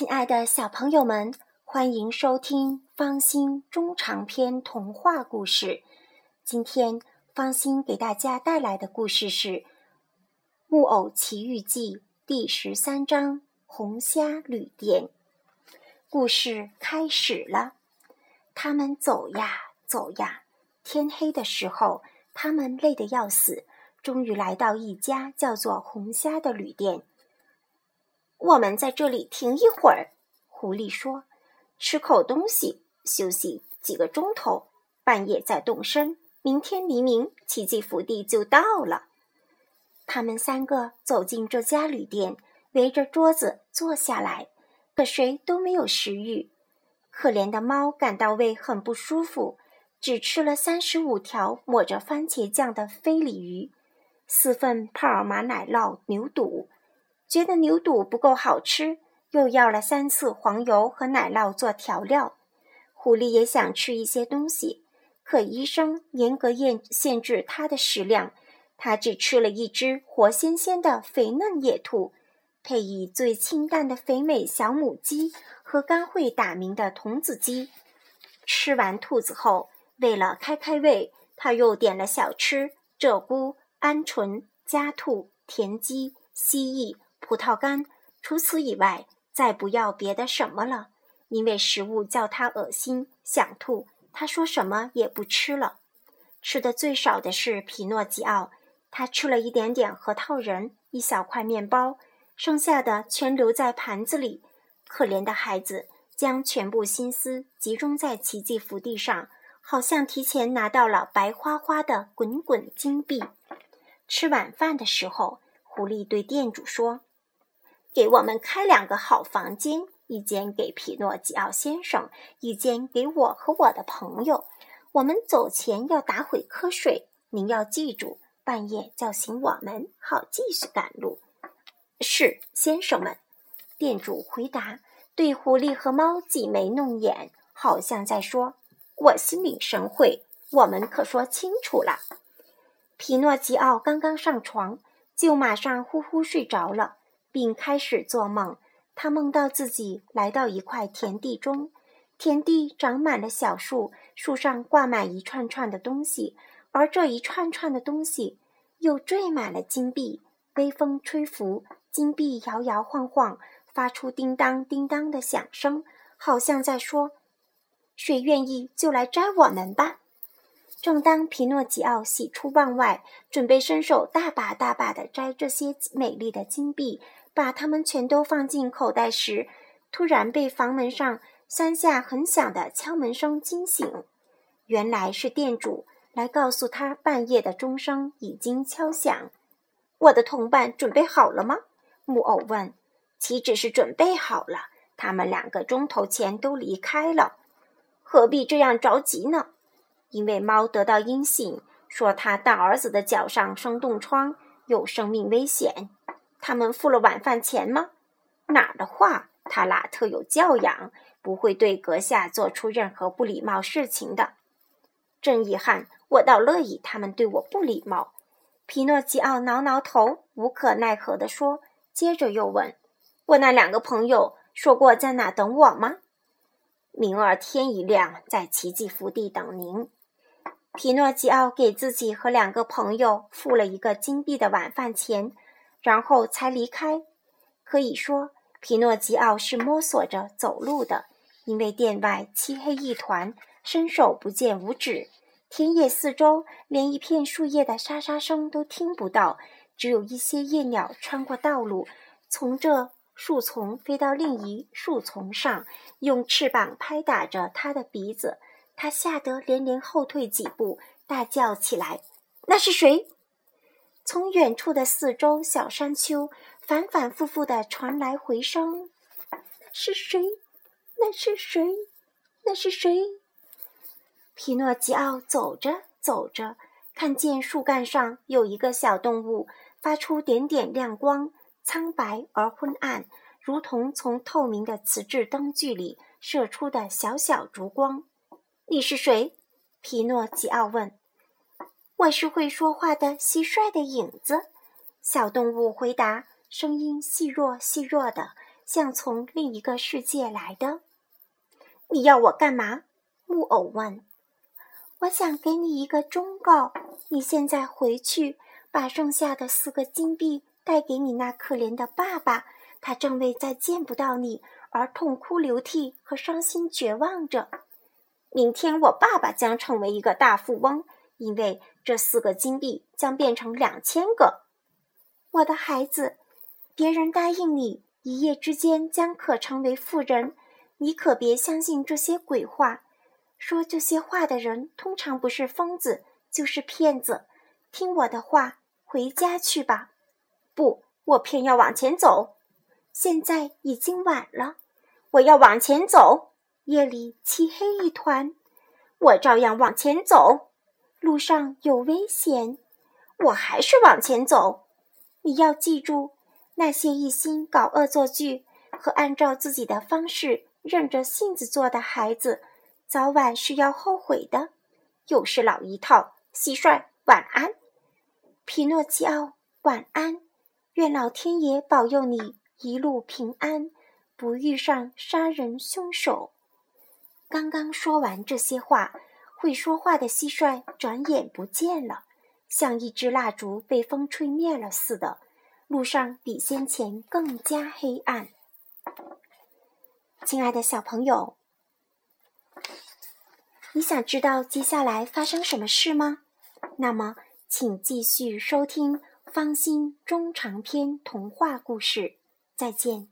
亲爱的小朋友们，欢迎收听方心中长篇童话故事。今天，方心给大家带来的故事是《木偶奇遇记》第十三章《红虾旅店》。故事开始了，他们走呀走呀，天黑的时候，他们累得要死，终于来到一家叫做红虾的旅店。我们在这里停一会儿，狐狸说：“吃口东西，休息几个钟头。半夜再动身，明天黎明，奇迹福地就到了。”他们三个走进这家旅店，围着桌子坐下来，可谁都没有食欲。可怜的猫感到胃很不舒服，只吃了三十五条抹着番茄酱的飞鲤鱼，四份帕尔玛奶酪牛肚。觉得牛肚不够好吃，又要了三次黄油和奶酪做调料。狐狸也想吃一些东西，可医生严格限限制它的食量，它只吃了一只活鲜鲜的肥嫩野兔，配以最清淡的肥美小母鸡和刚会打鸣的童子鸡。吃完兔子后，为了开开胃，他又点了小吃：鹧鸪、鹌鹑、家兔、田鸡、蜥蜴。葡萄干，除此以外，再不要别的什么了，因为食物叫他恶心，想吐。他说什么也不吃了。吃的最少的是皮诺吉奥，他吃了一点点核桃仁，一小块面包，剩下的全留在盘子里。可怜的孩子，将全部心思集中在奇迹福地上，好像提前拿到了白花花的滚滚金币。吃晚饭的时候，狐狸对店主说。给我们开两个好房间，一间给皮诺吉奥先生，一间给我和我的朋友。我们走前要打会瞌睡，您要记住，半夜叫醒我们，好继续赶路。是，先生们。店主回答，对狐狸和猫挤眉弄眼，好像在说：“我心领神会，我们可说清楚了。”皮诺吉奥刚刚上床，就马上呼呼睡着了。并开始做梦。他梦到自己来到一块田地中，田地长满了小树，树上挂满一串串的东西，而这一串串的东西又缀满了金币。微风吹拂，金币摇摇晃晃，发出叮当叮当的响声，好像在说：“谁愿意就来摘我们吧。”正当皮诺吉奥喜出望外，准备伸手大把大把地摘这些美丽的金币。把它们全都放进口袋时，突然被房门上三下很响的敲门声惊醒。原来是店主来告诉他，半夜的钟声已经敲响。我的同伴准备好了吗？木偶问。岂止是准备好了，他们两个钟头前都离开了。何必这样着急呢？因为猫得到音信，说他大儿子的脚上生冻疮，有生命危险。他们付了晚饭钱吗？哪儿的话，他俩特有教养，不会对阁下做出任何不礼貌事情的。真遗憾，我倒乐意他们对我不礼貌。皮诺吉奥挠挠头，无可奈何地说，接着又问：“我那两个朋友说过在哪等我吗？”明儿天一亮，在奇迹福地等您。皮诺吉奥给自己和两个朋友付了一个金币的晚饭钱。然后才离开。可以说，皮诺吉奥是摸索着走路的，因为店外漆黑一团，伸手不见五指。田野四周连一片树叶的沙沙声都听不到，只有一些夜鸟穿过道路，从这树丛飞到另一树丛上，用翅膀拍打着他的鼻子。他吓得连连后退几步，大叫起来：“那是谁？”从远处的四周小山丘反反复复的传来回声：“是谁？那是谁？那是谁？”皮诺吉奥走着走着，看见树干上有一个小动物，发出点点亮光，苍白而昏暗，如同从透明的瓷质灯具里射出的小小烛光。“你是谁？”皮诺吉奥问。我是会说话的蟋蟀的影子，小动物回答，声音细弱细弱的，像从另一个世界来的。你要我干嘛？木偶问。我想给你一个忠告：你现在回去，把剩下的四个金币带给你那可怜的爸爸，他正为再见不到你而痛哭流涕和伤心绝望着。明天我爸爸将成为一个大富翁，因为这四个金币将变成两千个。我的孩子，别人答应你一夜之间将可成为富人，你可别相信这些鬼话。说这些话的人通常不是疯子，就是骗子。听我的话，回家去吧。不，我偏要往前走。现在已经晚了，我要往前走。夜里漆黑一团，我照样往前走。路上有危险，我还是往前走。你要记住，那些一心搞恶作剧和按照自己的方式任着性子做的孩子，早晚是要后悔的。又是老一套。蟋蟀，晚安。皮诺基奥，晚安。愿老天爷保佑你一路平安，不遇上杀人凶手。刚刚说完这些话，会说话的蟋蟀转眼不见了，像一支蜡烛被风吹灭了似的。路上比先前更加黑暗。亲爱的小朋友，你想知道接下来发生什么事吗？那么，请继续收听方心中长篇童话故事。再见。